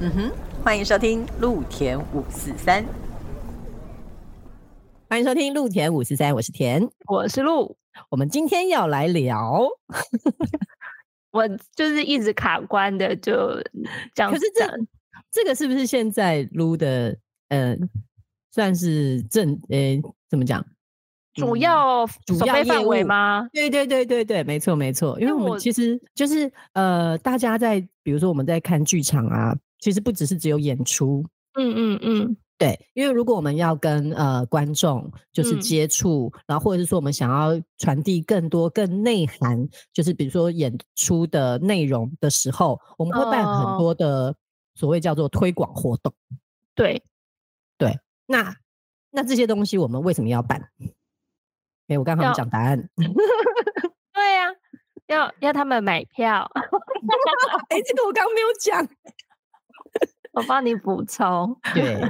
嗯哼，欢迎收听陆田五四三，欢迎收听陆田五四三，我是田，我是陆，我们今天要来聊，我就是一直卡关的，就这样。可是这这个是不是现在撸的，呃，算是正，呃，怎么讲？主要主要范围吗？对对对对对，没错没错。因为我们其实就是呃，大家在比如说我们在看剧场啊，其实不只是只有演出，嗯嗯嗯，对。因为如果我们要跟呃观众就是接触，然后或者是说我们想要传递更多更内涵，就是比如说演出的内容的时候，我们会办很多的所谓叫做推广活动。对对，那那这些东西我们为什么要办？哎，我刚好讲答案。对呀，要要他们买票。哎，这个我刚刚没有讲，我帮你补充。对，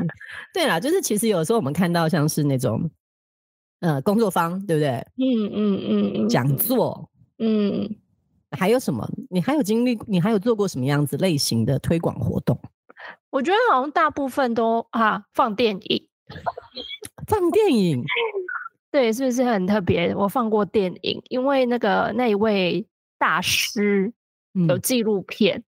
对啦，就是其实有时候我们看到像是那种，呃，工作坊，对不对？嗯嗯嗯。讲座，嗯，还有什么？你还有经历？你还有做过什么样子类型的推广活动？我觉得好像大部分都啊，放电影，放电影。对，是不是很特别？我放过电影，因为那个那一位大师有纪录片，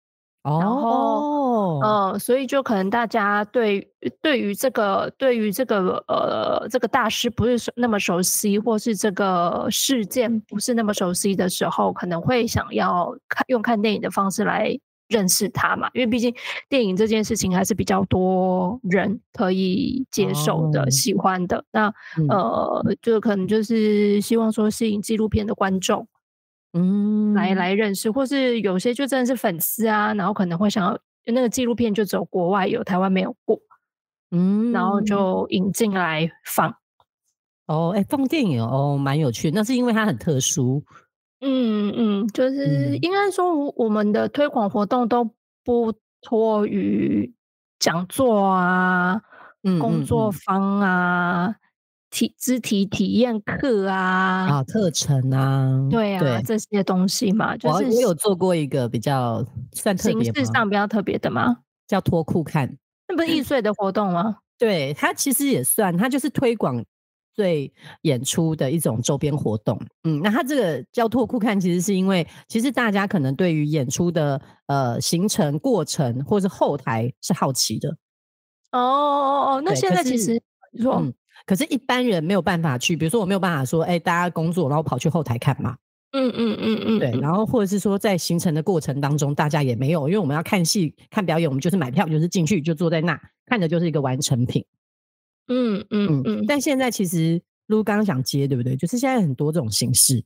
然后嗯，所以就可能大家对对于这个对于这个呃这个大师不是那么熟悉，或是这个事件不是那么熟悉的时候，可能会想要看用看电影的方式来。认识他嘛？因为毕竟电影这件事情还是比较多人可以接受的、喜欢的。那呃，就可能就是希望说吸引纪录片的观众，嗯，来来认识，或是有些就真的是粉丝啊，然后可能会想要那个纪录片就走国外有，台湾没有过，嗯，然后就引进来放。哦，哎，放电影哦，蛮有趣。那是因为它很特殊。嗯嗯，就是应该说，我们的推广活动都不脱于讲座啊、工作坊啊、体肢体体验课啊、啊课程啊，对啊，这些东西嘛。就是我有做过一个比较算形式上比较特别的吗？叫脱裤看，那不是易碎的活动吗？对，它其实也算，它就是推广。对演出的一种周边活动，嗯，那它这个叫脱裤看，其实是因为其实大家可能对于演出的呃行程过程或是后台是好奇的。哦哦哦，那现在其实说，可是一般人没有办法去，比如说我没有办法说，哎，大家工作然后跑去后台看嘛。嗯嗯嗯嗯，对，然后或者是说在行程的过程当中，大家也没有，因为我们要看戏看表演，我们就是买票就是进去就坐在那看的就是一个完成品。嗯嗯嗯，但现在其实如刚刚想接，对不对？就是现在很多这种形式。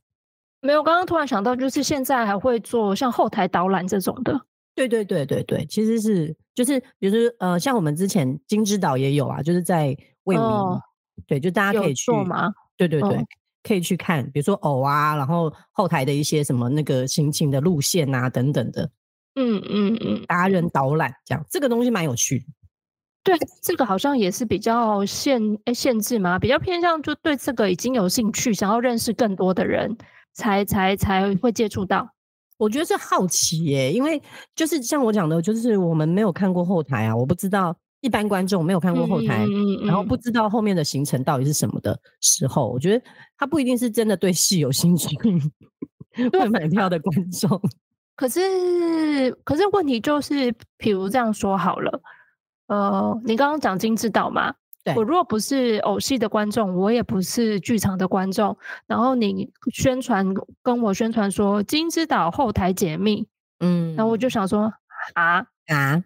没有，刚刚突然想到，就是现在还会做像后台导览这种的。对对对对对，其实是就是比如说呃，像我们之前金之岛也有啊，就是在为民，对，就大家可以去吗？对对对，可以去看，比如说偶啊，然后后台的一些什么那个行情的路线啊等等的。嗯嗯嗯，达人导览这样，这个东西蛮有趣的。对，这个好像也是比较限诶限制嘛，比较偏向就对这个已经有兴趣，想要认识更多的人，才才才会接触到。我觉得是好奇耶，因为就是像我讲的，就是我们没有看过后台啊，我不知道一般观众没有看过后台，然后不知道后面的行程到底是什么的时候，我觉得他不一定是真的对戏有兴趣，会买票的观众。可是，可是问题就是，比如这样说好了。呃，你刚刚讲金之岛嘛？我如果不是偶戏的观众，我也不是剧场的观众，然后你宣传跟我宣传说金之岛后台解密，嗯，然后我就想说啊啊，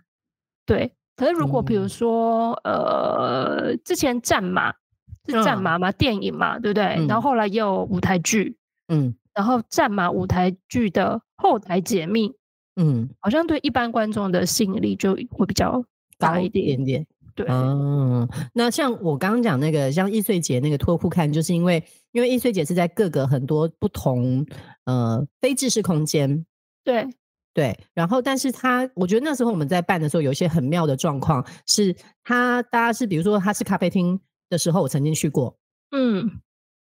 对。可是如果比如说呃，之前战马是战马嘛，电影嘛，对不对？然后后来也有舞台剧，嗯，然后战马舞台剧的后台解密，嗯，好像对一般观众的吸引力就会比较。大一点点，对，嗯，那像我刚刚讲那个，像易碎姐那个托库看，就是因为因为易碎姐是在各个很多不同呃非制式空间，对对，然后但是他，我觉得那时候我们在办的时候，有一些很妙的状况，是他大家是比如说他是咖啡厅的时候，我曾经去过，嗯，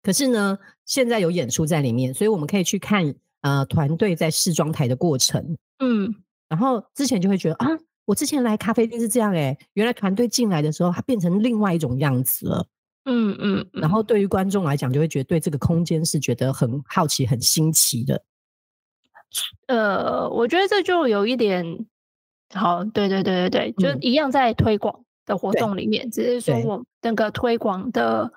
可是呢，现在有演出在里面，所以我们可以去看呃团队在试妆台的过程，嗯，然后之前就会觉得啊。我之前来咖啡厅是这样哎，原来团队进来的时候，它变成另外一种样子了。嗯嗯，然后对于观众来讲，就会觉得对这个空间是觉得很好奇、很新奇的。呃，我觉得这就有一点好，对对对对对，就一样在推广的活动里面，只是说我那个推广的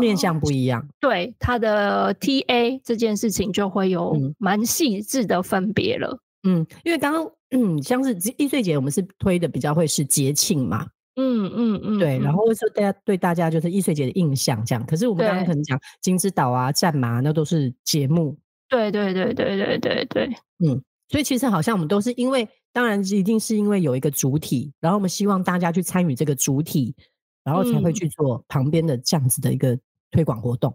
面向不一样，对它的 TA 这件事情就会有蛮细致的分别了。嗯，因为刚刚嗯，像是易碎节，我们是推的比较会是节庆嘛，嗯嗯嗯，对，然后说大家对大家就是易碎节的印象这样，可是我们刚刚可能讲金枝岛啊、战马那都是节目。对对对对对对对，嗯，所以其实好像我们都是因为，当然一定是因为有一个主体，然后我们希望大家去参与这个主体，然后才会去做旁边的这样子的一个推广活动。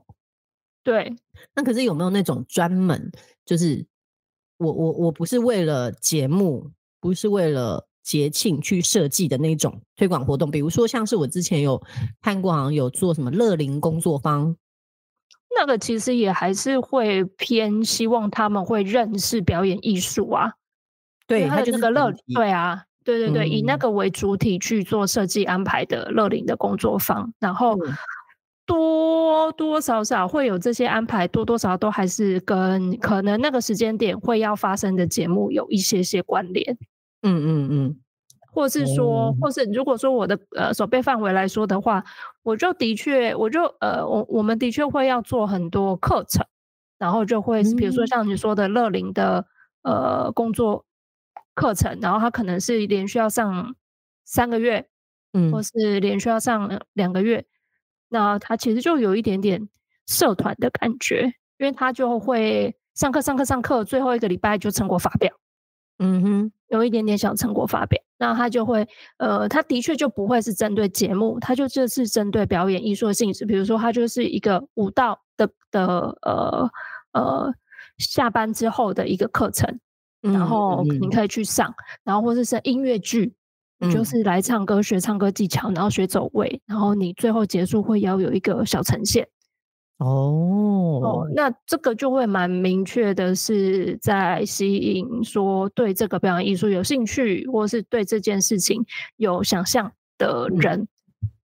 对，那可是有没有那种专门就是我我我不是为了节目，不是为了节庆去设计的那种推广活动？比如说像是我之前有看过，好像有做什么乐龄工作坊。那个其实也还是会偏希望他们会认识表演艺术啊，对，他就是个乐，对啊，对对对，以那个为主体去做设计安排的乐龄的工作坊，然后多多少少会有这些安排，多多少少都还是跟可能那个时间点会要发生的节目有一些些关联，嗯嗯嗯。或是说，或是如果说我的呃手背范围来说的话，我就的确，我就呃，我我们的确会要做很多课程，然后就会比如说像你说的乐龄的呃工作课程，然后他可能是连续要上三个月，嗯，或是连续要上两个月，那他其实就有一点点社团的感觉，因为他就会上课上课上课，最后一个礼拜就成果发表。嗯哼，有一点点小成果发表，那他就会，呃，他的确就不会是针对节目，他就这是针对表演艺术的性质。比如说，他就是一个舞蹈的的呃呃下班之后的一个课程，然后你可以去上，然后或者是音乐剧，就是来唱歌学唱歌技巧，然后学走位，然后你最后结束会要有一个小呈现。哦，那这个就会蛮明确的，是在吸引说对这个表演艺术有兴趣，或是对这件事情有想象的人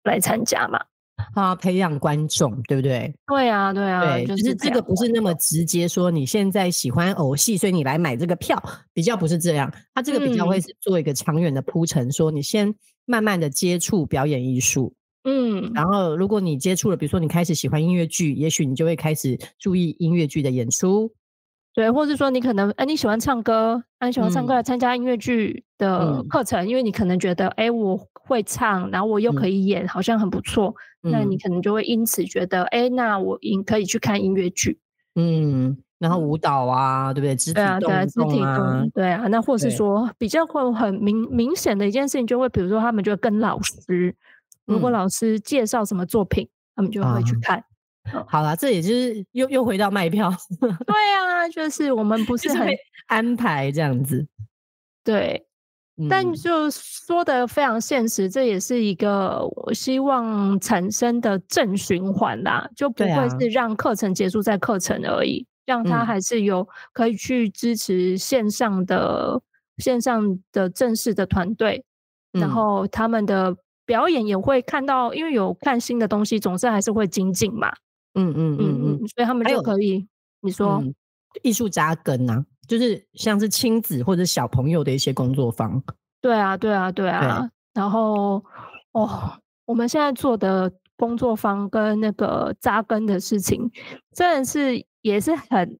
来参加嘛？啊，培养观众，对不对？对啊，对啊，对，就是这个不是那么直接说你现在喜欢偶戏，所以你来买这个票，比较不是这样。他这个比较会是做一个长远的铺陈，说你先慢慢的接触表演艺术。嗯，然后如果你接触了，比如说你开始喜欢音乐剧，也许你就会开始注意音乐剧的演出，对，或者说你可能哎你喜欢唱歌，你喜欢唱歌来参加音乐剧的课程，因为你可能觉得哎我会唱，然后我又可以演，好像很不错，那你可能就会因此觉得哎那我应可以去看音乐剧，嗯，然后舞蹈啊，对不对？肢体动啊，肢体动，对啊，那或是说比较会很明明显的一件事情，就会比如说他们就会跟老师。如果老师介绍什么作品，他们就会去看。好了，这也就是又又回到卖票。对啊，就是我们不 是很安排这样子。对，但就说的非常现实，这也是一个我希望产生的正循环啦，就不会是让课程结束在课程而已，让他还是有可以去支持线上的线上的正式的团队，然后他们的。表演也会看到，因为有看新的东西，总是还是会精进嘛。嗯嗯嗯嗯，所以他们就可以，你说艺术扎根啊，就是像是亲子或者小朋友的一些工作坊。对啊，对啊，对啊。然后哦，我们现在做的工作坊跟那个扎根的事情，真的是也是很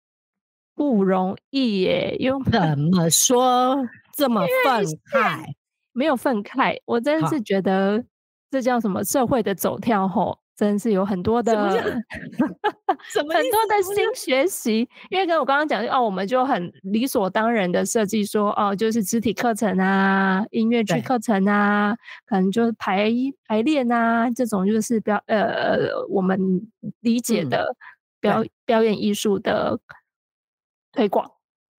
不容易耶。用怎么说这么愤慨？没有愤慨，我真的是觉得这叫什么社会的走跳吼，真的是有很多的 很多的新学习。因为跟我刚刚讲哦，我们就很理所当然的设计说哦，就是肢体课程啊、音乐剧课程啊，可能就是排排练啊这种，就是表呃我们理解的表表演艺术的推广。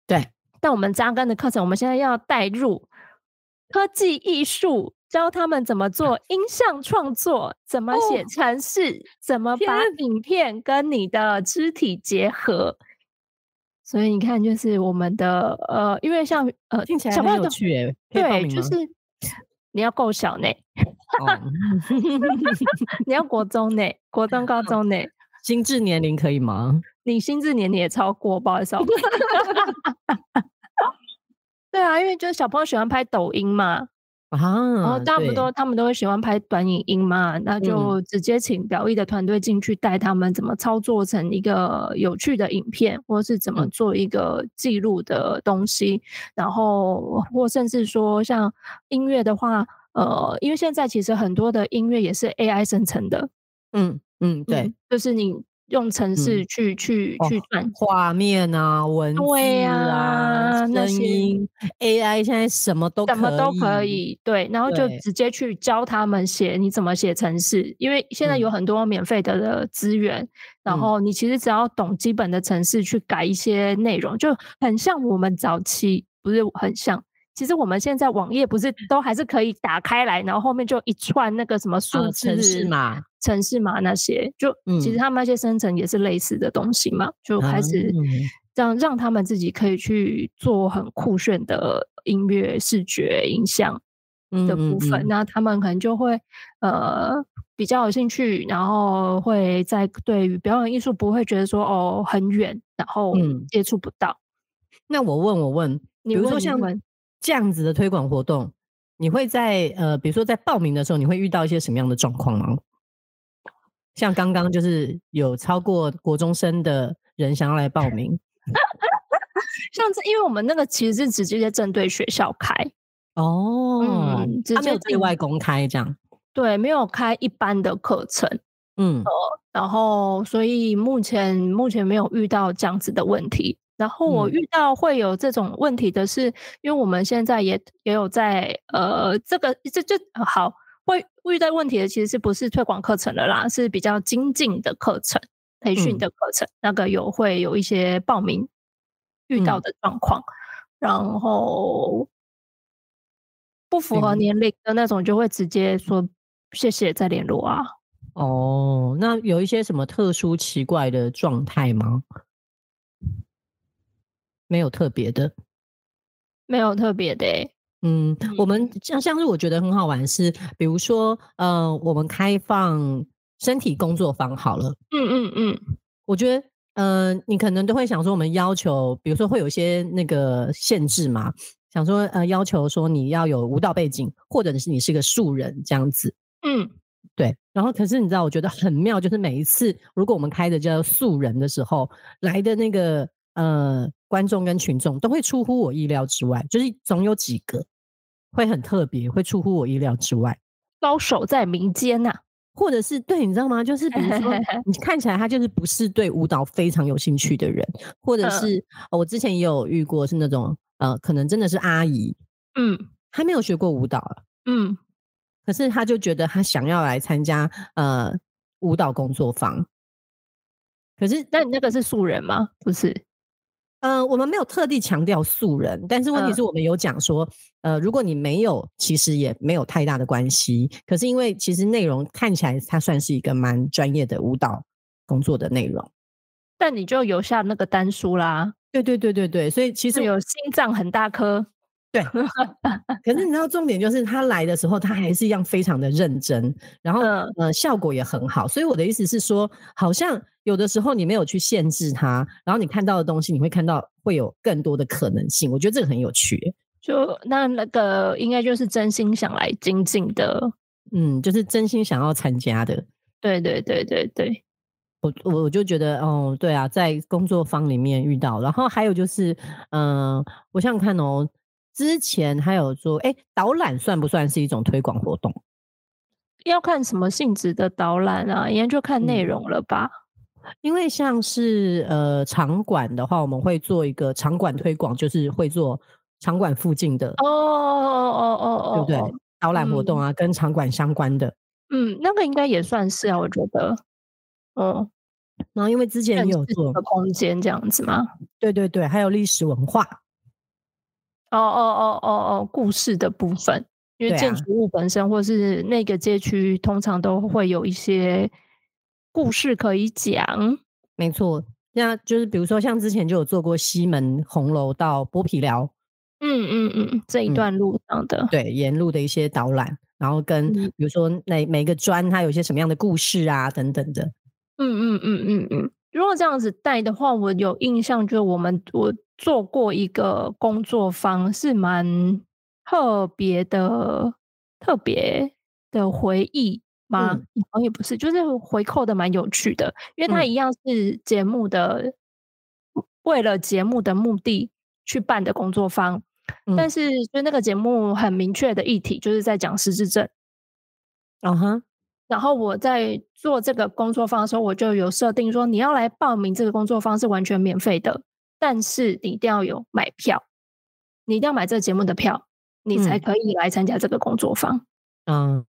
对，但我们扎根的课程，我们现在要带入。科技艺术教他们怎么做 音像创作，怎么写程式，怎么把影片跟你的肢体结合。所以你看，就是我们的呃，因为像呃，听起来很有趣诶。对，就是你要够小呢，你要国中呢，国中高 中呢，心智年龄可以吗？你心智年龄也超过，不好意思。对啊，因为就是小朋友喜欢拍抖音嘛。啊，然后差不多他们都会喜欢拍短影音嘛，那就直接请表意的团队进去带他们怎么操作成一个有趣的影片，或是怎么做一个记录的东西，然后或甚至说像音乐的话，呃，因为现在其实很多的音乐也是 AI 生成的，嗯嗯，对，就是你。用程式。去去去转画面啊、文字啊、声音，AI 现在什么都什么都可以，对，然后就直接去教他们写你怎么写程式，因为现在有很多免费的的资源，然后你其实只要懂基本的程式去改一些内容，就很像我们早期不是很像。其实我们现在网页不是都还是可以打开来，然后后面就一串那个什么数字、城市码、城市码那些，就其实他们那些生成也是类似的东西嘛，就开始让让他们自己可以去做很酷炫的音乐、视觉、影像的部分，那他们可能就会呃比较有兴趣，然后会在对于表演艺术不会觉得说哦很远，然后接触不到。那我问我问，比如说像。这样子的推广活动，你会在呃，比如说在报名的时候，你会遇到一些什么样的状况吗？像刚刚就是有超过国中生的人想要来报名，像这，因为我们那个其实是直接针对学校开。哦，他没有对外公开这样，对，没有开一般的课程，嗯，然后所以目前目前没有遇到这样子的问题。然后我遇到会有这种问题的是，因为我们现在也也有在呃，这个这这好会遇到问题的，其实是不是推广课程的啦，是比较精进的课程、培训的课程，那个有会有一些报名遇到的状况，然后不符合年龄的那种，就会直接说谢谢再联络啊。哦，那有一些什么特殊奇怪的状态吗？没有特别的，没有特别的。嗯，我们像像是我觉得很好玩是，比如说，呃，我们开放身体工作坊好了。嗯嗯嗯，我觉得，呃，你可能都会想说，我们要求，比如说会有一些那个限制嘛，想说，呃，要求说你要有舞蹈背景，或者是你是个素人这样子。嗯，对。然后，可是你知道，我觉得很妙，就是每一次如果我们开的叫素人的时候，来的那个。呃，观众跟群众都会出乎我意料之外，就是总有几个会很特别，会出乎我意料之外。高手在民间呐，或者是对，你知道吗？就是比如说，你看起来他就是不是对舞蹈非常有兴趣的人，或者是我之前也有遇过是那种呃，可能真的是阿姨，嗯，她没有学过舞蹈，嗯，可是他就觉得他想要来参加呃舞蹈工作坊。可是，但你那个是素人吗？不是。呃，我们没有特地强调素人，但是问题是我们有讲说，呃，如果你没有，其实也没有太大的关系。可是因为其实内容看起来它算是一个蛮专业的舞蹈工作的内容，但你就留下那个单书啦。对对对对对，所以其实有心脏很大颗。对，可是你知道重点就是他来的时候，他还是一样非常的认真，然后呃效果也很好。所以我的意思是说，好像有的时候你没有去限制他，然后你看到的东西，你会看到会有更多的可能性。我觉得这个很有趣。就那那个应该就是真心想来精进的，嗯，就是真心想要参加的。对对对对对，我我我就觉得哦，对啊，在工作坊里面遇到，然后还有就是，嗯，我想想看哦。之前还有做，哎，导览算不算是一种推广活动？要看什么性质的导览啊，应该就看内容了吧。因为像是呃场馆的话，我们会做一个场馆推广，就是会做场馆附近的哦哦哦哦，对不对？导览活动啊，跟场馆相关的。嗯，那个应该也算是啊，我觉得。嗯，然后因为之前有做空间这样子吗？对对对，还有历史文化。哦哦哦哦哦，故事的部分，因为建筑物本身或是那个街区，通常都会有一些故事可以讲。没错，那就是比如说像之前就有做过西门红楼到剥皮寮，嗯嗯嗯，这一段路上的对沿路的一些导览，然后跟比如说每每个砖它有一些什么样的故事啊等等的。嗯嗯嗯嗯嗯，如果这样子带的话，我有印象，就是我们我做过一个工作坊，是蛮特别的，特别的回忆吗？好像也不是，就是回扣的蛮有趣的，因为它一样是节目的，为了节目的目的去办的工作坊，但是就那个节目很明确的议题，就是在讲失智症。嗯哼。然后我在做这个工作坊的时候，我就有设定说，你要来报名这个工作坊是完全免费的，但是你一定要有买票，你一定要买这个节目的票，你才可以来参加这个工作坊。嗯，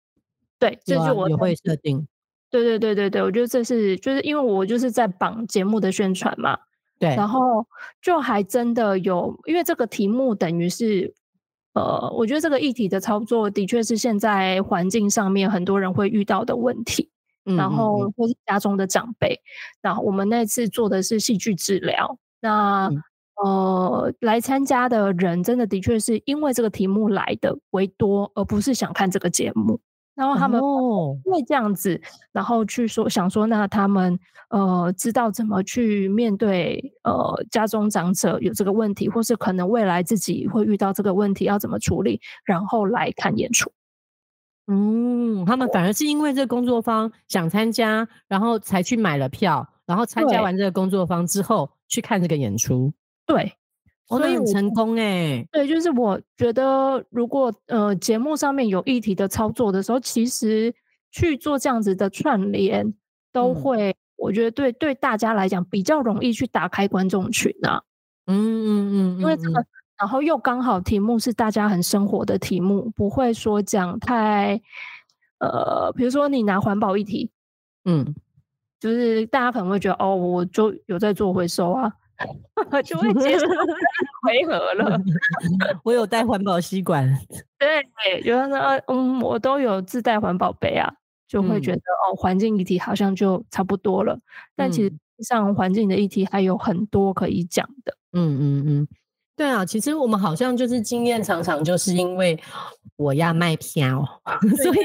对，这就我也会设定。对对对对对，我觉得这是就是因为我就是在绑节目的宣传嘛，对，然后就还真的有，因为这个题目等于是。呃，我觉得这个议题的操作的确是现在环境上面很多人会遇到的问题，然后或是家中的长辈。然后我们那次做的是戏剧治疗，那呃来参加的人真的的确是因为这个题目来的为多，而不是想看这个节目。然后他们因为这样子，然后去说想说，那他们呃知道怎么去面对呃家中长者有这个问题，或是可能未来自己会遇到这个问题要怎么处理，然后来看演出。嗯，他们反而是因为这个工作坊想参加，然后才去买了票，然后参加完这个工作坊之后去看这个演出。对。所以很成功哎，对，就是我觉得，如果呃节目上面有议题的操作的时候，其实去做这样子的串联，都会我觉得对对大家来讲比较容易去打开观众群啊。嗯嗯嗯，因为这个，然后又刚好题目是大家很生活的题目，不会说讲太呃，比如说你拿环保议题，嗯，就是大家可能会觉得哦，我就有在做回收啊。就会接受 回合了。我有带环保吸管，对，有人说，嗯，我都有自带环保杯啊，就会觉得哦，环境议题好像就差不多了。但其实上环境的议题还有很多可以讲的。嗯嗯嗯，对啊，其实我们好像就是经验常常就是因为我要卖票，所以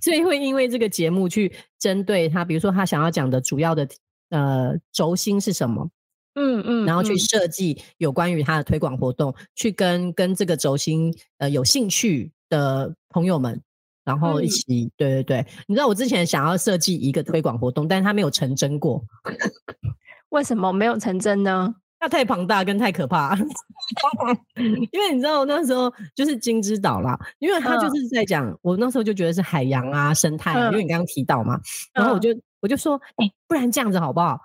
所以会因为这个节目去针对他，比如说他想要讲的主要的呃轴心是什么。嗯嗯，然后去设计有关于他的推广活动，去跟跟这个轴心呃有兴趣的朋友们，然后一起，对对对，你知道我之前想要设计一个推广活动，但是他没有成真过，为什么没有成真呢？它太庞大跟太可怕，因为你知道那时候就是金之岛啦，因为他就是在讲，我那时候就觉得是海洋啊生态，因为你刚刚提到嘛，然后我就我就说，哎，不然这样子好不好？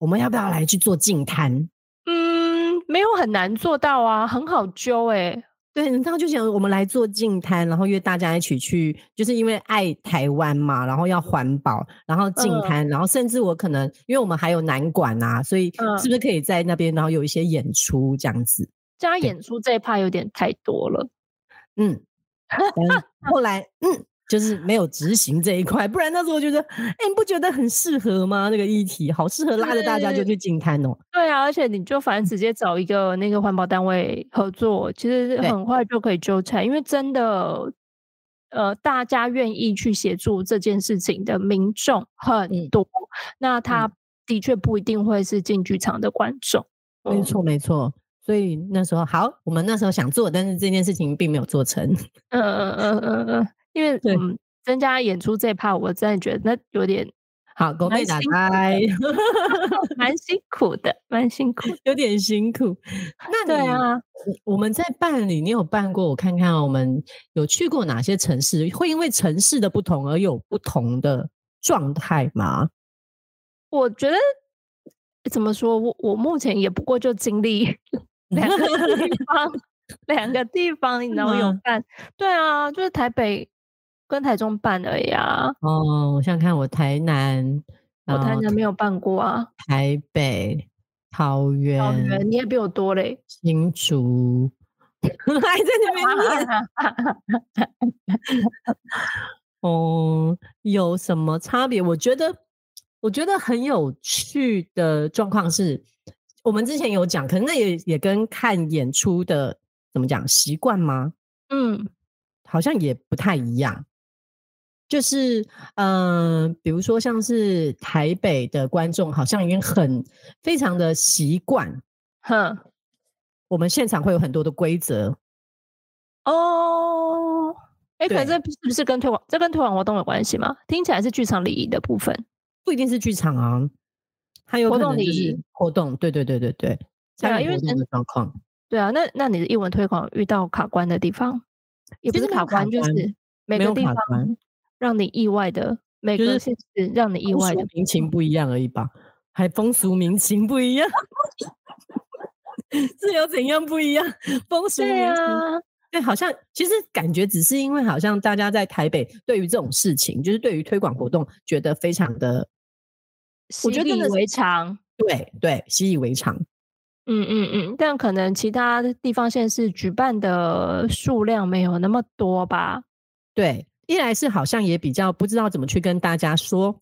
我们要不要来去做净滩？嗯，没有很难做到啊，很好揪哎。对，然后就想我们来做净滩，然后约大家一起去，就是因为爱台湾嘛，然后要环保，然后净滩，然后甚至我可能因为我们还有南馆啊，所以是不是可以在那边，然后有一些演出这样子？加演出这一趴有点太多了。嗯，后来嗯。就是没有执行这一块，不然那时候我觉得，哎，你不觉得很适合吗？那个议题好适合拉着大家就去进摊哦。对啊，而且你就反正直接找一个那个环保单位合作，其实很快就可以纠缠，因为真的，呃，大家愿意去协助这件事情的民众很多，那他的确不一定会是进剧场的观众。没错，没错。所以那时候好，我们那时候想做，但是这件事情并没有做成。嗯嗯嗯嗯嗯。因为嗯，增加演出这 part，我真的觉得那有点好，狗被打开，蛮辛苦的，蛮辛苦，有点辛苦。那对啊，我们在办理，你有办过？我看看，我们有去过哪些城市？会因为城市的不同而有不同的状态吗？我觉得怎么说，我我目前也不过就经历 两个地方，两个地方，你知道有办？对啊，就是台北。跟台中办的呀。哦，我想看我台南，我台南没有办过啊。台北、桃园，桃园你也比我多嘞。新竹 还在那边念。哦，有什么差别？我觉得，我觉得很有趣的状况是，我们之前有讲，可能那也也跟看演出的怎么讲习惯吗？嗯，好像也不太一样。就是嗯，比如说像是台北的观众，好像已经很非常的习惯，哼，我们现场会有很多的规则。哦，哎，可是这是不是跟推广？这跟推广活动有关系吗？听起来是剧场礼仪的部分，不一定是剧场啊，还有活动礼仪活动。对对对对对，对啊，因为这个状况。对啊，那那你的英文推广遇到卡关的地方，也不是卡关，就是每个地方。让你意外的每个是让你意外的民情不一样而已吧，还风俗民情不一样，是有怎样不一样？风俗民情，对，好像其实感觉只是因为好像大家在台北对于这种事情，就是对于推广活动觉得非常的，我觉得习以为常，对对，习以为常。嗯嗯嗯，但可能其他地方县市举办的数量没有那么多吧？对。一来是好像也比较不知道怎么去跟大家说，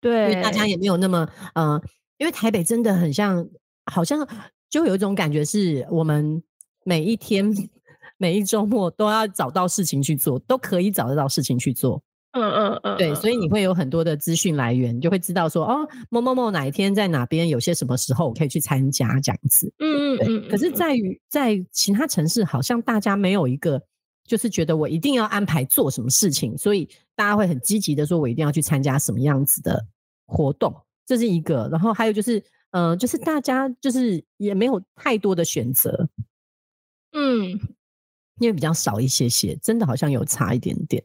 对，因为大家也没有那么呃，因为台北真的很像，好像就有一种感觉是我们每一天 每一周末都要找到事情去做，都可以找得到事情去做。嗯嗯嗯，对，所以你会有很多的资讯来源，就会知道说哦，某某某哪一天在哪边有些什么时候我可以去参加这样子。嗯嗯嗯，可是在于在其他城市，好像大家没有一个。就是觉得我一定要安排做什么事情，所以大家会很积极的说，我一定要去参加什么样子的活动，这是一个。然后还有就是，嗯，就是大家就是也没有太多的选择，嗯，因为比较少一些些，真的好像有差一点点，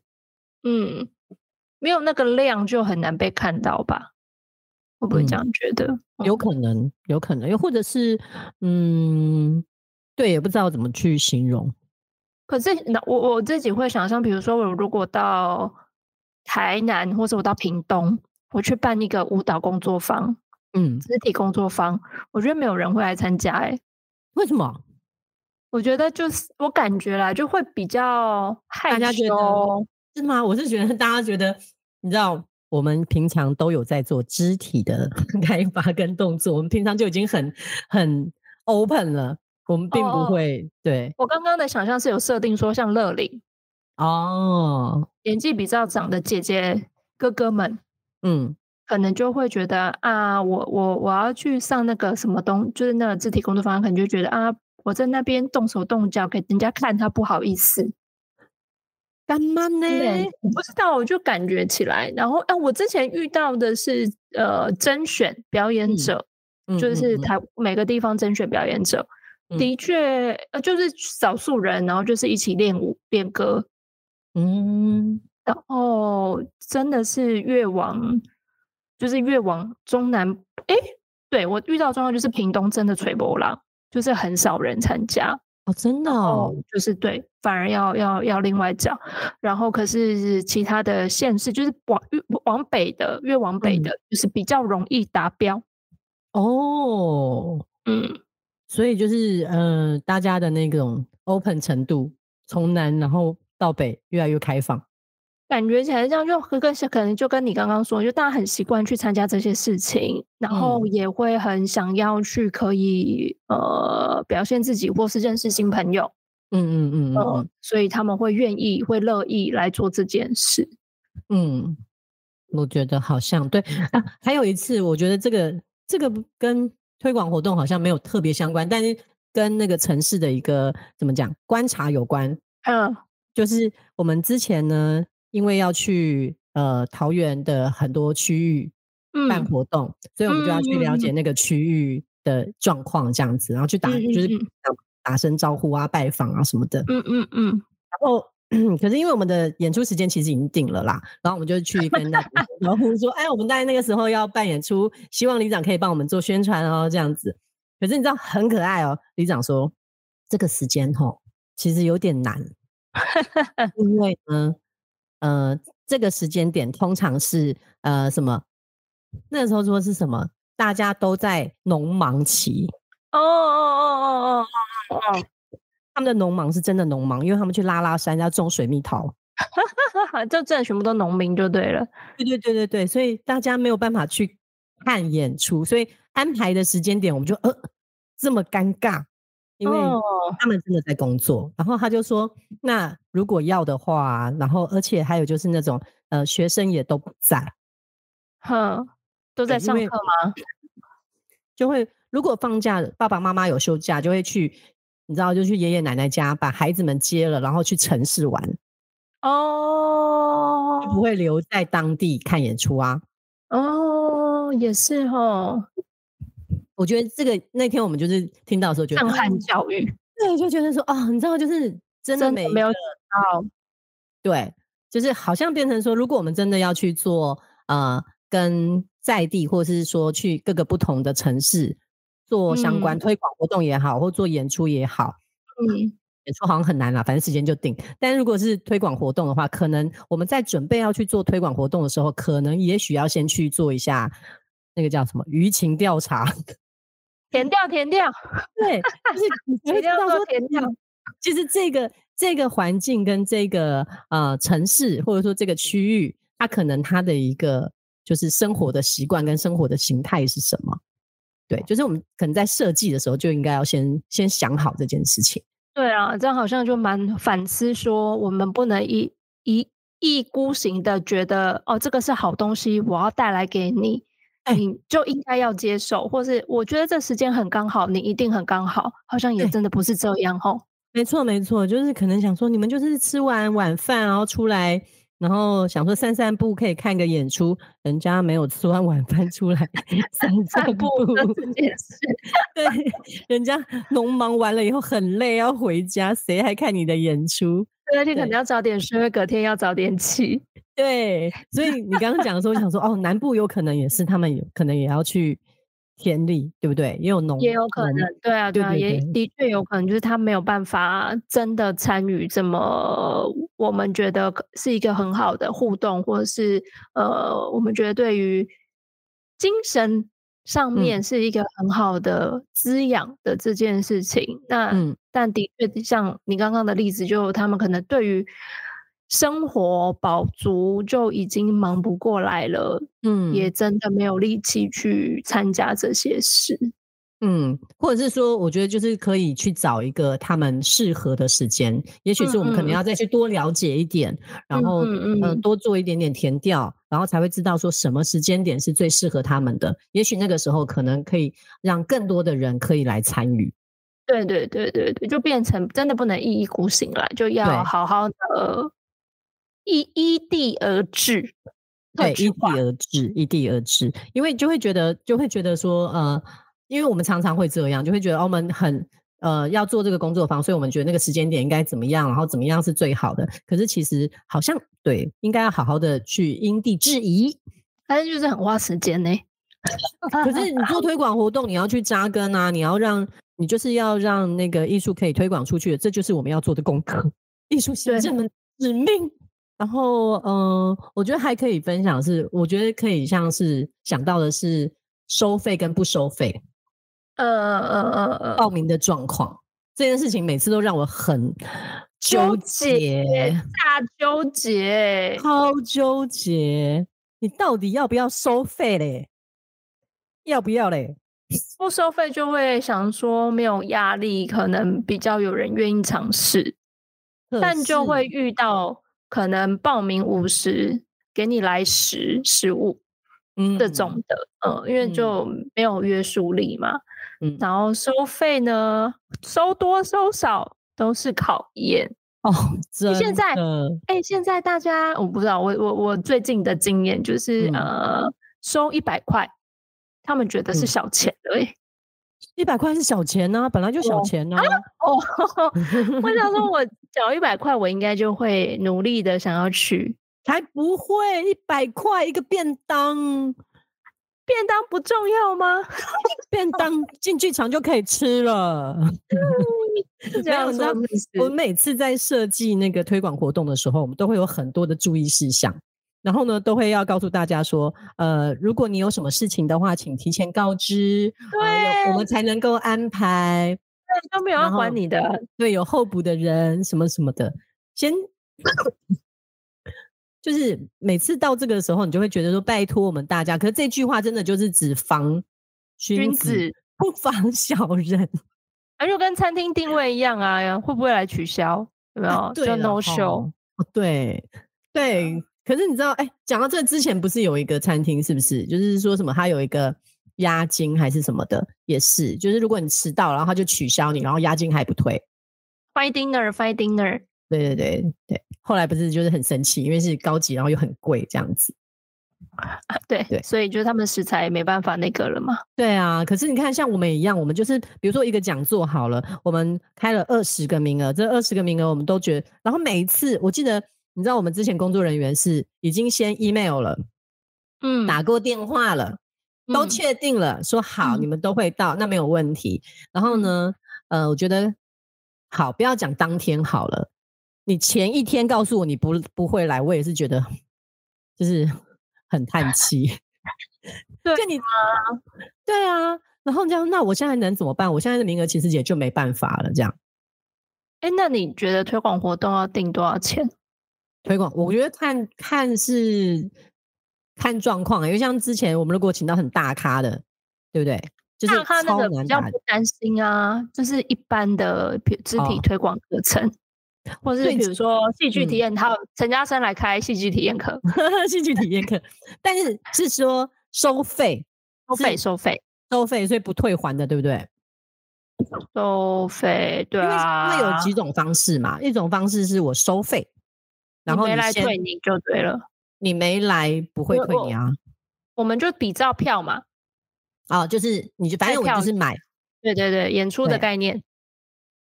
嗯，没有那个量就很难被看到吧？会不会这样觉得？有可能，有可能，又或者是，嗯，对，也不知道怎么去形容。可是，那我我自己会想象，比如说，我如果到台南，或者我到屏东，我去办一个舞蹈工作坊，嗯，肢体工作坊，我觉得没有人会来参加，哎，为什么？我觉得就是我感觉啦，就会比较害羞，是吗？我是觉得大家觉得，你知道，我们平常都有在做肢体的 开发跟动作，我们平常就已经很很 open 了。我们并不会对我刚刚的想象是有设定说像乐龄哦，年纪比较长的姐姐哥哥们，嗯，可能就会觉得啊，我我我要去上那个什么东，就是那个肢体工作坊，可能就觉得啊，我在那边动手动脚给人家看，他不好意思，干嘛呢？我不知道，我就感觉起来。然后啊，我之前遇到的是呃，甄选表演者，就是台每个地方甄选表演者。的确，呃，就是少数人，然后就是一起练舞、练歌，嗯，然后真的是越往，就是越往中南，哎，对我遇到状况就是屏东真的吹波浪，就是很少人参加哦，真的。哦，就是对，反而要要要另外找，然后可是其他的县市就是往越往北的，越往北的，就是比较容易达标，哦，嗯。所以就是，呃，大家的那种 open 程度从南然后到北越来越开放，感觉起来这样就跟可能就跟你刚刚说，就大家很习惯去参加这些事情，然后也会很想要去可以呃表现自己或是认识新朋友，嗯嗯嗯嗯，所以他们会愿意会乐意来做这件事。嗯，我觉得好像对啊，还有一次，我觉得这个这个跟。推广活动好像没有特别相关，但是跟那个城市的一个怎么讲观察有关。嗯，就是我们之前呢，因为要去呃桃园的很多区域办活动，所以我们就要去了解那个区域的状况，这样子，然后去打就是打声招呼啊、拜访啊什么的。嗯嗯嗯，然后。可是因为我们的演出时间其实已经定了啦，然后我们就去跟那然后 说，哎，我们在那个时候要办演出，希望李长可以帮我们做宣传哦，这样子。可是你知道很可爱哦，李长说这个时间吼其实有点难，因为呢，呃，这个时间点通常是呃什么？那个时候说是什么？大家都在农忙期。哦哦哦哦哦哦哦。他们的农忙是真的农忙，因为他们去拉拉山要种水蜜桃，就真的全部都农民就对了。对对对对对，所以大家没有办法去看演出，所以安排的时间点我们就呃这么尴尬，因为他们真的在工作。然后他就说，那如果要的话，然后而且还有就是那种呃学生也都不在，哼，都在上课吗？就会如果放假，爸爸妈妈有休假，就会去，你知道，就去爷爷奶奶家把孩子们接了，然后去城市玩。哦，不会留在当地看演出啊。哦，也是哦。我觉得这个那天我们就是听到的时候，觉得震撼教育，对，就觉得说哦，你知道，就是真的没有到，对，就是好像变成说，如果我们真的要去做呃，跟在地或者是说去各个不同的城市做相关推广活动也好，或做演出也好，嗯，演出好像很难啦，反正时间就定。但如果是推广活动的话，可能我们在准备要去做推广活动的时候，可能也许要先去做一下那个叫什么舆情调查。填掉，填掉，对，就是你会知道说填掉。其实这个这个环境跟这个呃城市，或者说这个区域，它可能它的一个就是生活的习惯跟生活的形态是什么？对，就是我们可能在设计的时候就应该要先先想好这件事情。对啊，这样好像就蛮反思说，我们不能一一意孤行的觉得哦，这个是好东西，我要带来给你。你就应该要接受，或是我觉得这时间很刚好，你一定很刚好，好像也真的不是这样吼。没错，没错，就是可能想说，你们就是吃完晚饭然后出来，然后想说散散步，可以看个演出。人家没有吃完晚饭出来 散散步这件事，对，人家农忙完了以后很累要回家，谁还看你的演出？那天可能要早点睡，隔天要早点起。对，所以你刚刚讲的时候，我想说，哦，南部有可能也是他们有可能也要去田里，对不对？也有农，也有可能，对啊，对啊，也的确有可能，就是他没有办法真的参与这么我们觉得是一个很好的互动，或者是呃，我们觉得对于精神上面是一个很好的滋养的这件事情。那但的确，像你刚刚的例子，就他们可能对于。生活饱足就已经忙不过来了，嗯，也真的没有力气去参加这些事，嗯，或者是说，我觉得就是可以去找一个他们适合的时间，也许是我们可能要。再去多了解一点，然后嗯多做一点点填调，然后才会知道说什么时间点是最适合他们的，也许那个时候可能可以让更多的人可以来参与。对对对对对，就变成真的不能一意孤行了，就要好好的。依依地而治，对，依地而治，依地而治，因为就会觉得，就会觉得说，呃，因为我们常常会这样，就会觉得我们很呃要做这个工作坊，所以我们觉得那个时间点应该怎么样，然后怎么样是最好的。可是其实好像对，应该要好好的去因地制宜，但是就是很花时间呢。可是你做推广活动，你要去扎根啊，你要让你就是要让那个艺术可以推广出去，这就是我们要做的功课，艺术行政的使命。然后，嗯，我觉得还可以分享是，我觉得可以像是想到的是收费跟不收费，呃呃呃呃，报名的状况这件事情，每次都让我很纠结，大纠结，超纠结。你到底要不要收费嘞？要不要嘞？不收费就会想说没有压力，可能比较有人愿意尝试，但就会遇到。可能报名五十，给你来十十五，嗯，这种。的，嗯，因为就没有约束力嘛，嗯，然后收费呢，收多收少都是考验哦。现在，哎，现在大家我不知道，我我我最近的经验就是，呃，收一百块，他们觉得是小钱了，哎。一百块是小钱呢，本来就小钱呢。哦，我想说，我缴一百块，我应该就会努力的想要去。才不会，一百块一个便当，便当不重要吗？便当进剧场就可以吃了。这样子，我每次在设计那个推广活动的时候，我们都会有很多的注意事项。然后呢，都会要告诉大家说，呃，如果你有什么事情的话，请提前告知，对，我们才能够安排。对，都没有要管你的，对，有候补的人什么什么的，先，就是每次到这个时候，你就会觉得说，拜托我们大家。可是这句话真的就是只防君子，不防小人。啊，就跟餐厅定位一样啊，会不会来取消？有没有？就 no show。对对，可是你知道，哎，讲到这之前不是有一个餐厅，是不是？就是说什么，他有一个押金还是什么的，也是，就是如果你迟到，然后他就取消你，然后押金还不退。Fine dinner，fine dinner。对对对对，后来不是就是很生气，因为是高级，然后又很贵这样子。对对，所以就是他们食材没办法那个了嘛。对啊，可是你看，像我们一样，我们就是比如说一个讲座好了，我们开了二十个名额，这二十个名额我们都觉得，然后每一次我记得，你知道我们之前工作人员是已经先 email 了，嗯，打过电话了，都确定了，说好你们都会到，那没有问题。然后呢，呃，我觉得好，不要讲当天好了，你前一天告诉我你不不会来，我也是觉得就是。很叹气，对，就你啊，对啊，然后这样，那我现在能怎么办？我现在的名额其实也就没办法了。这样，哎，那你觉得推广活动要定多少钱？推广，我觉得看看是看状况，因为像之前我们如果请到很大咖的，对不对？就是大咖那个比较不担心啊，就是一般的肢体推广课程。或者是比如说戏剧体验，他陈嘉生来开戏剧体验课，戏剧体验课，但是是说收费，收费，收费，收费，所以不退还的，对不对？收费，对啊，因为有几种方式嘛，一种方式是我收费，然后没来退你就对了，你没来不会退你啊，我们就比照票嘛，哦，就是你就反正我就是买，对对对，演出的概念，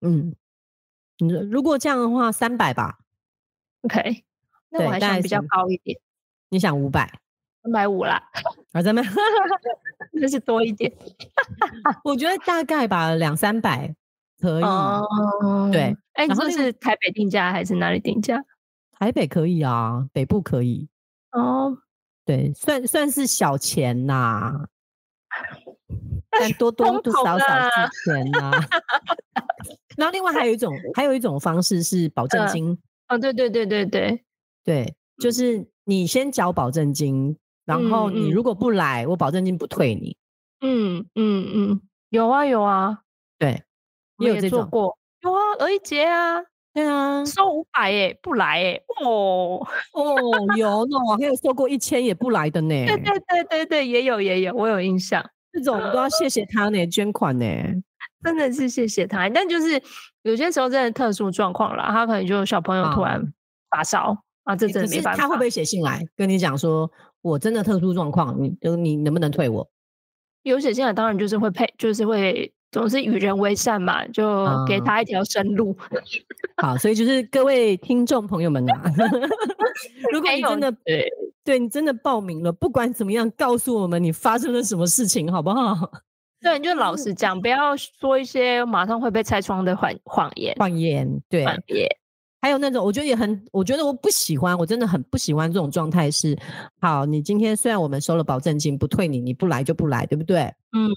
嗯。你如果这样的话，三百吧。OK，那我还想比较高一点。你想五百？三百五啦。啊，咱们 那是多一点。我觉得大概吧，两三百可以。对，哎，你说是台北定价还是哪里定价？台北可以啊，北部可以。哦，对，算算是小钱呐。但多多多少少是钱呐。然后另外还有一种，还有一种方式是保证金。哦，对对对对对对，就是你先缴保证金，然后你如果不来，我保证金不退你。嗯嗯嗯，有啊有啊，对，你有做过？有啊，而一杰啊，对啊，收五百哎，不来哎，哦 哦，有呢，还有收过一千也不来的呢。对对对对对，也有也有，我有印象。这种都要谢谢他呢，捐款呢。真的是谢谢他，但就是有些时候真的特殊状况了，他可能就小朋友突然发烧啊，这真的没办法。他会不会写信来跟你讲说，我真的特殊状况，你你能不能退我？有写信来，当然就是会配，就是会总是与人为善嘛，就给他一条生路。好，所以就是各位听众朋友们啊，如果你真的对对你真的报名了，不管怎么样，告诉我们你发生了什么事情，好不好？对，你就老实讲，不要说一些马上会被拆穿的谎谎言。谎言，对。谎言。还有那种，我觉得也很，我觉得我不喜欢，我真的很不喜欢这种状态。是，好，你今天虽然我们收了保证金，不退你，你不来就不来，对不对？嗯。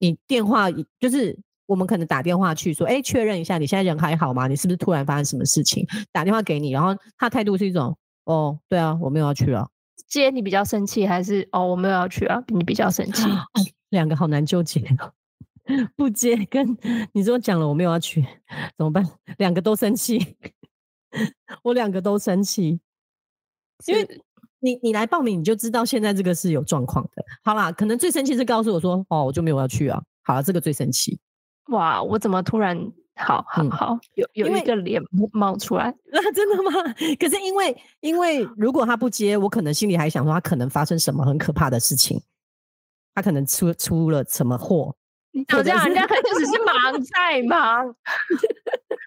你电话就是我们可能打电话去说，哎，确认一下你现在人还好吗？你是不是突然发生什么事情？打电话给你，然后他态度是一种，哦，对啊，我没有要去啊。接你比较生气，还是哦，我没有要去啊？你比较生气。两个好难纠结，不接跟你说讲了我没有要去，怎么办？两个都生气，我两个都生气，因为你你来报名你就知道现在这个是有状况的。好啦，可能最生气是告诉我说哦，我就没有要去啊。好了，这个最生气。哇，我怎么突然好好好有有一个脸冒出来？那真的吗？可是因为因为如果他不接，我可能心里还想说他可能发生什么很可怕的事情。他可能出出了什么货？这样人家可能只是忙 在忙，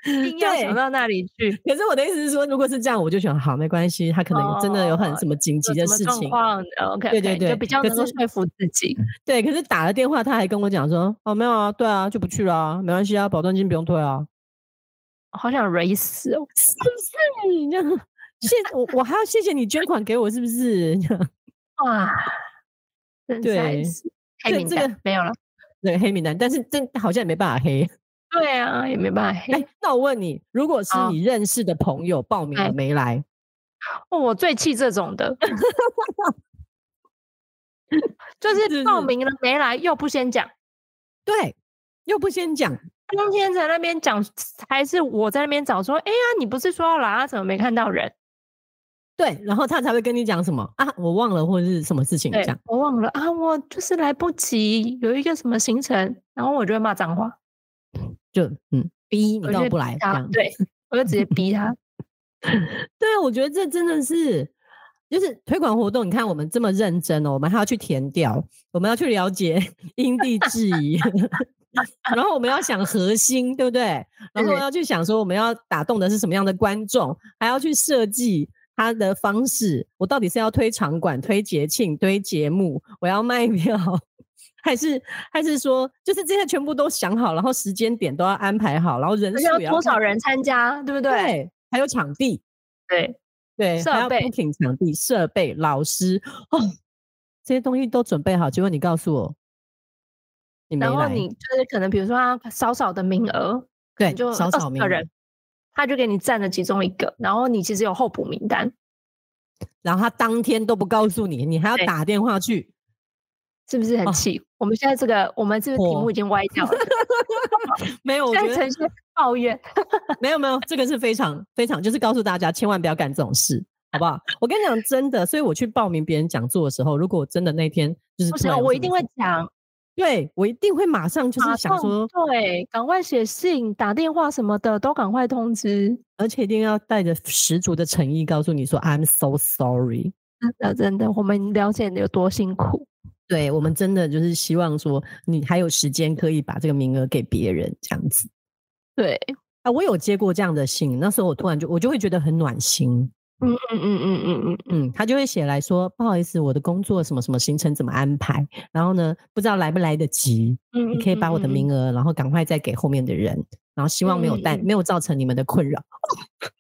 一定要想到那里去。可是我的意思是说，如果是这样，我就想好没关系。他可能真的有很什么紧急的事情。OK，对对对，就比较能够说服自己。对，可是打了电话，他还跟我讲说：“哦，没有啊，对啊，就不去了，啊没关系啊，保证金不用退啊。”好想 r 死哦！是不是 你这样？谢我，我还要谢谢你捐款给我，是不是？哇！对，黑名单没有了，对黑名单，但是这好像也没办法黑。对啊，也没办法黑。那我问你，如果是你认识的朋友报名了没来，哦，我最气这种的，就是报名了没来又不先讲，对，又不先讲，今天在那边讲，还是我在那边找说，哎呀，你不是说要来啊？怎么没看到人？对，然后他才会跟你讲什么啊？我忘了或者是什么事情讲，我忘了啊，我就是来不及，有一个什么行程，然后我就会骂脏话，就嗯，逼你到不来这样，对，我就直接逼他。对啊，我觉得这真的是，就是推广活动。你看我们这么认真哦，我们还要去填掉，我们要去了解 因地制宜，然后我们要想核心，对不对？然后要去想说我们要打动的是什么样的观众，还要去设计。他的方式，我到底是要推场馆、推节庆、推节目，我要卖票，还是还是说，就是这些全部都想好，然后时间点都要安排好，然后人数要多少人参加，对不对？对，还有场地，对对，设备、场地、设备、老师。哦，这些东西都准备好，结果你告诉我，然后你。就是可能比如说他少少的名额，对，就少少名人。他就给你占了其中一个，然后你其实有候补名单，然后他当天都不告诉你，你还要打电话去，是不是很气？我们现在这个，我们这个题目已经歪掉了。没有，我觉得呈现抱怨。没有没有，这个是非常非常，就是告诉大家千万不要干这种事，好不好？我跟你讲真的，所以我去报名别人讲座的时候，如果真的那天就是不是，我一定会讲。对，我一定会马上就是想说，对，赶快写信、打电话什么的都赶快通知，而且一定要带着十足的诚意告诉你说，I'm so sorry。真的，真的，我们了解你有多辛苦。对，我们真的就是希望说，你还有时间可以把这个名额给别人，这样子。对，啊，我有接过这样的信，那时候我突然就我就会觉得很暖心。嗯嗯嗯嗯嗯嗯嗯，他就会写来说，不好意思，我的工作什么什么行程怎么安排，然后呢，不知道来不来得及，嗯，你可以把我的名额，然后赶快再给后面的人，然后希望没有带没有造成你们的困扰。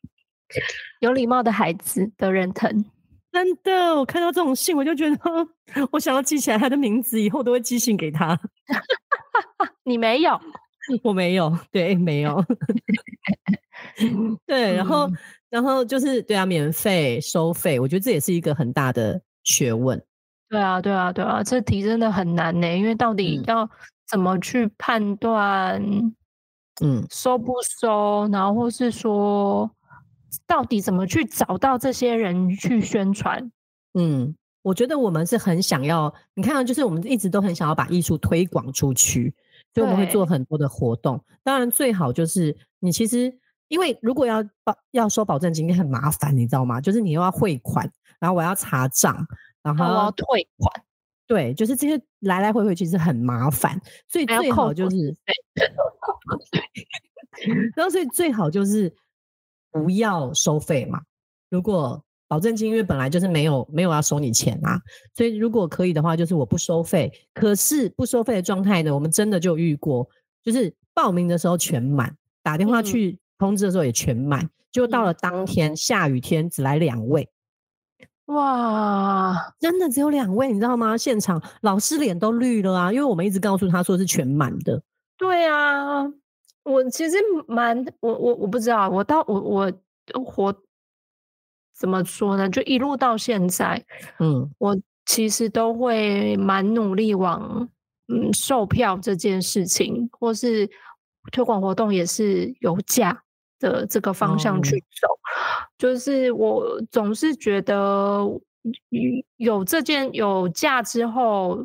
有礼貌的孩子得人疼，真的，我看到这种信，我就觉得 我想要记起来他的名字，以后都会寄信给他。你没有，我没有，对，没有，对，然后。然后就是对啊，免费收费，我觉得这也是一个很大的学问。对啊，对啊，对啊，这题真的很难呢，因为到底要怎么去判断，嗯，收不收，然后或是说，到底怎么去找到这些人去宣传？嗯，我觉得我们是很想要，你看，就是我们一直都很想要把艺术推广出去，所以我们会做很多的活动。当然，最好就是你其实。因为如果要保要收保证金，很麻烦，你知道吗？就是你又要汇款，然后我要查账，然后我要退款，对，就是这些来来回回其实很麻烦，所以最好就是，然后所以最好就是不要收费嘛。如果保证金因为本来就是没有没有要收你钱啊，所以如果可以的话，就是我不收费。可是不收费的状态呢，我们真的就遇过，就是报名的时候全满，打电话去。通知的时候也全满，就到了当天下雨天只来两位，哇，真的只有两位，你知道吗？现场老师脸都绿了啊，因为我们一直告诉他说是全满的。对啊，我其实蛮我我我不知道，我到我我活怎么说呢？就一路到现在，嗯，我其实都会蛮努力往嗯售票这件事情，或是推广活动也是有价。的这个方向去走，就是我总是觉得有这件有价之后，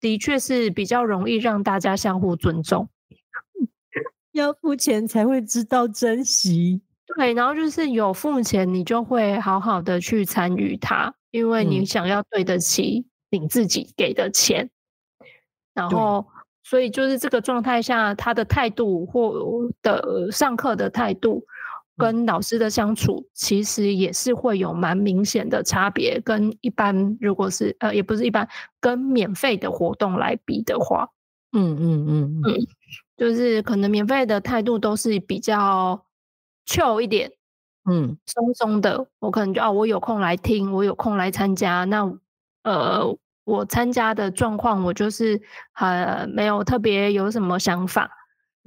的确是比较容易让大家相互尊重。要付钱才会知道珍惜，对。然后就是有付钱，你就会好好的去参与它，因为你想要对得起你自己给的钱，然后。所以就是这个状态下，他的态度或的上课的态度，跟老师的相处，其实也是会有蛮明显的差别。跟一般如果是呃，也不是一般，跟免费的活动来比的话，嗯嗯嗯嗯，就是可能免费的态度都是比较 chill 一点，嗯，松松的。我可能就哦，我有空来听，我有空来参加，那呃。我参加的状况，我就是呃没有特别有什么想法。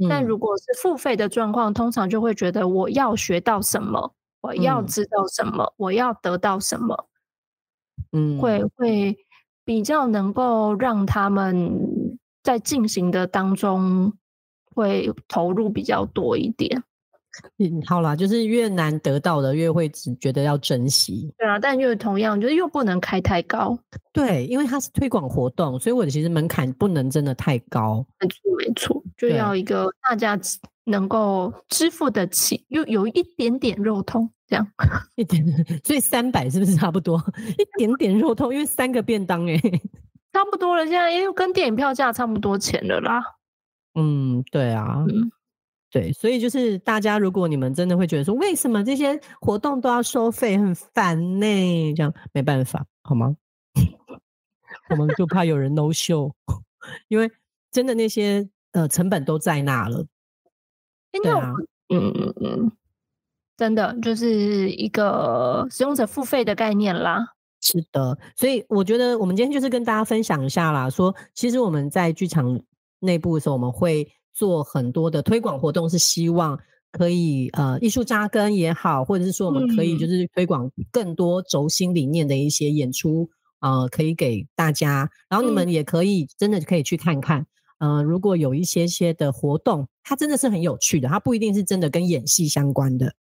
但如果是付费的状况，通常就会觉得我要学到什么，我要知道什么，我要得到什么，嗯，会会比较能够让他们在进行的当中，会投入比较多一点。嗯，好啦，就是越难得到的，越会只觉得要珍惜。对啊，但又同样，就是又不能开太高。对，因为它是推广活动，所以我的其实门槛不能真的太高。没错，没错，就要一个大家能够支付得起，又有一点点肉痛，这样 一点。所以三百是不是差不多？一点点肉痛，因为三个便当哎，差不多了。现在因为跟电影票价差不多钱了啦。嗯，对啊。对，所以就是大家，如果你们真的会觉得说，为什么这些活动都要收费，很烦呢？这样没办法，好吗？我们就怕有人 no show，因为真的那些呃成本都在那了。对啊，嗯嗯嗯，真的就是一个使用者付费的概念啦。是的，所以我觉得我们今天就是跟大家分享一下啦，说其实我们在剧场内部的时候，我们会。做很多的推广活动，是希望可以呃艺术扎根也好，或者是说我们可以就是推广更多轴心理念的一些演出呃，可以给大家。然后你们也可以真的可以去看看，呃，如果有一些些的活动，它真的是很有趣的，它不一定是真的跟演戏相关的。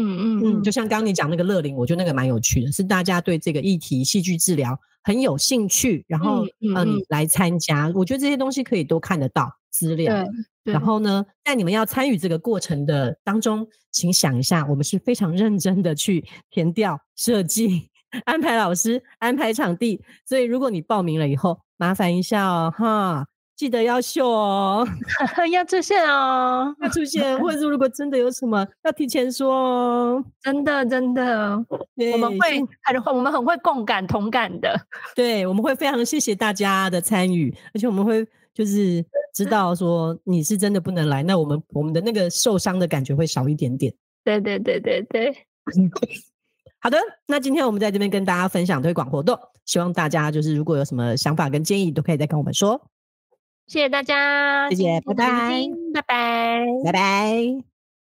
嗯嗯嗯，就像刚刚你讲那个乐龄，我觉得那个蛮有趣的，是大家对这个议题戏剧治疗很有兴趣，然后嗯来参加，我觉得这些东西可以都看得到资料。然后呢，在你们要参与这个过程的当中，请想一下，我们是非常认真的去填调、设计、安排老师、安排场地。所以，如果你报名了以后，麻烦一下哦，哈，记得要秀哦，要出现哦，要出现。或者说，如果真的有什么，要提前说哦。真的，真的，我们会很，我们很会共感、同感的。对，我们会非常谢谢大家的参与，而且我们会。就是知道说你是真的不能来，那我们我们的那个受伤的感觉会少一点点。对对对对对，好的，那今天我们在这边跟大家分享推广活动，希望大家就是如果有什么想法跟建议，都可以再跟我们说。谢谢大家，谢谢，拜拜，拜拜，拜拜。